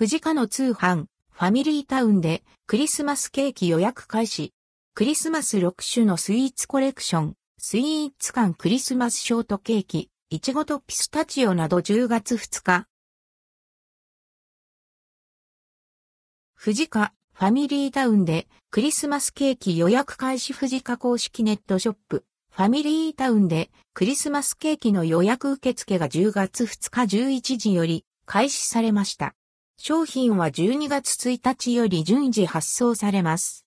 藤家の通販、ファミリータウンでクリスマスケーキ予約開始。クリスマス6種のスイーツコレクション、スイーツ館クリスマスショートケーキ、いちごとピスタチオなど10月2日。藤家、ファミリータウンでクリスマスケーキ予約開始藤家公式ネットショップ、ファミリータウンでクリスマスケーキの予約受付が10月2日11時より開始されました。商品は12月1日より順次発送されます。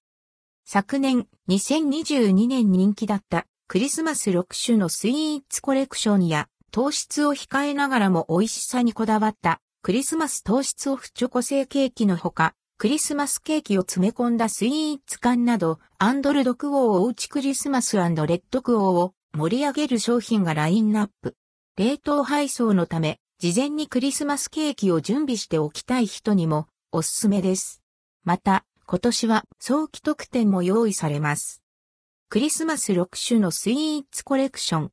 昨年2022年人気だったクリスマス6種のスイーツコレクションや糖質を控えながらも美味しさにこだわったクリスマス糖質オフチョコ製ケーキのほか、クリスマスケーキを詰め込んだスイーツ缶など、アンドルドクオーおうちクリスマスレッドクオーを盛り上げる商品がラインナップ。冷凍配送のため、事前にクリスマスケーキを準備しておきたい人にもおすすめです。また、今年は早期特典も用意されます。クリスマス6種のスイーツコレクション。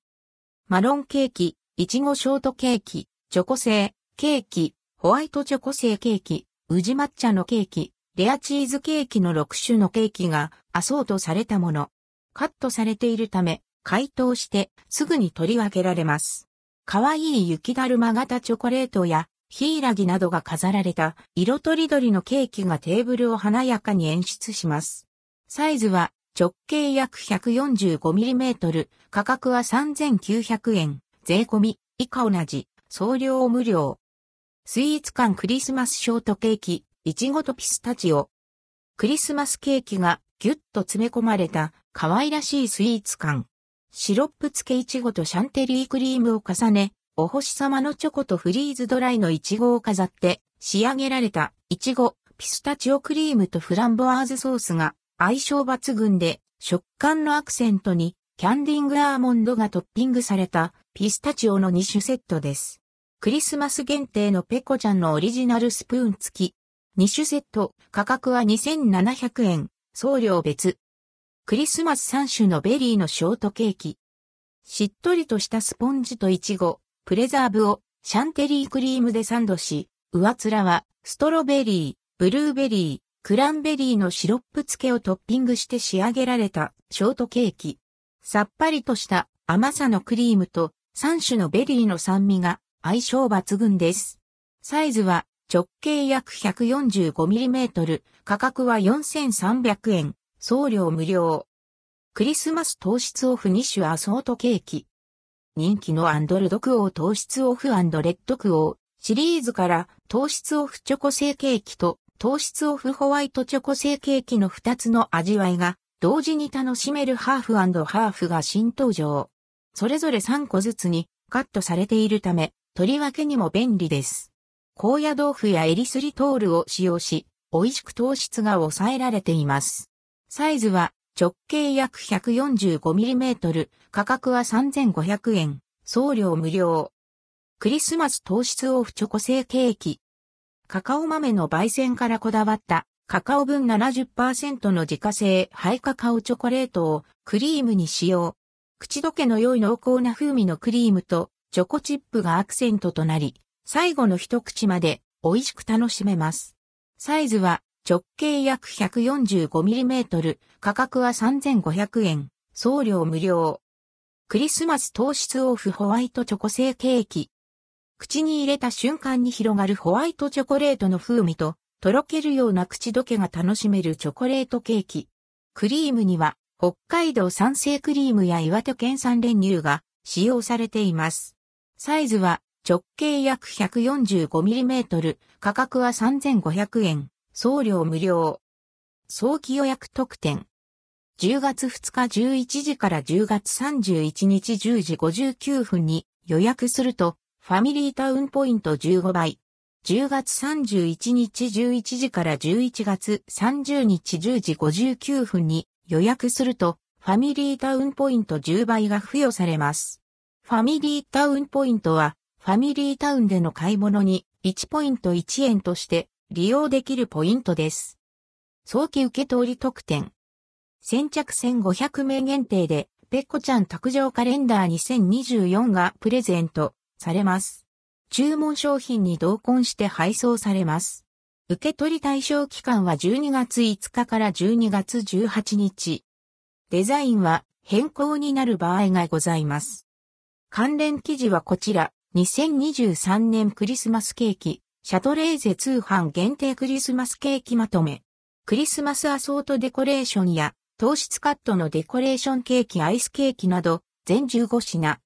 マロンケーキ、いちごショートケーキ、チョコ製、ケーキ、ホワイトチョコ製ケーキ、宇治抹茶のケーキ、レアチーズケーキの6種のケーキがアソートされたもの。カットされているため、解凍してすぐに取り分けられます。可愛い雪だるま型チョコレートやヒイラギなどが飾られた色とりどりのケーキがテーブルを華やかに演出します。サイズは直径約 145mm、価格は3900円、税込み、以下同じ、送料無料。スイーツ館クリスマスショートケーキ、いちごとピスタチオ。クリスマスケーキがギュッと詰め込まれた可愛らしいスイーツ館。シロップ付けいちごとシャンテリークリームを重ね、お星様のチョコとフリーズドライのいちごを飾って仕上げられたいちご、ピスタチオクリームとフランボワーズソースが相性抜群で食感のアクセントにキャンディングアーモンドがトッピングされたピスタチオの2種セットです。クリスマス限定のペコちゃんのオリジナルスプーン付き。2種セット、価格は2700円、送料別。クリスマス3種のベリーのショートケーキ。しっとりとしたスポンジとイチゴ、プレザーブをシャンティリークリームでサンドし、上面はストロベリー、ブルーベリー、クランベリーのシロップ漬けをトッピングして仕上げられたショートケーキ。さっぱりとした甘さのクリームと3種のベリーの酸味が相性抜群です。サイズは直径約 145mm、価格は4300円、送料無料。クリスマス糖質オフ2種アソートケーキ。人気のアンドルドクオー糖質オフレッドクオーシリーズから糖質オフチョコ製ケーキと糖質オフホワイトチョコ製ケーキの2つの味わいが同時に楽しめるハーフハーフが新登場。それぞれ3個ずつにカットされているため、取り分けにも便利です。高野豆腐やエリスリトールを使用し、美味しく糖質が抑えられています。サイズは直径約 145mm、価格は3500円、送料無料。クリスマス糖質オフチョコ製ケーキ。カカオ豆の焙煎からこだわったカカオ分70%の自家製ハイカカオチョコレートをクリームに使用。口どけの良い濃厚な風味のクリームとチョコチップがアクセントとなり、最後の一口まで美味しく楽しめます。サイズは直径約 145mm、価格は3500円、送料無料。クリスマス糖質オフホワイトチョコ製ケーキ。口に入れた瞬間に広がるホワイトチョコレートの風味と、とろけるような口どけが楽しめるチョコレートケーキ。クリームには、北海道産生クリームや岩手県産練乳が使用されています。サイズは直径約 145mm、価格は3500円、送料無料。早期予約特典。10月2日11時から10月31日10時59分に予約するとファミリータウンポイント15倍。10月31日11時から11月30日10時59分に予約すると、ファミリータウンポイント10倍が付与されます。ファミリータウンポイントは、ファミリータウンでの買い物に1ポイント1円として利用できるポイントです。早期受け取り特典。先着1500名限定で、ペッコちゃん卓上カレンダー2024がプレゼント。されます。注文商品に同梱して配送されます。受け取り対象期間は12月5日から12月18日。デザインは変更になる場合がございます。関連記事はこちら、2023年クリスマスケーキ、シャトレーゼ通販限定クリスマスケーキまとめ。クリスマスアソートデコレーションや糖質カットのデコレーションケーキアイスケーキなど全15品。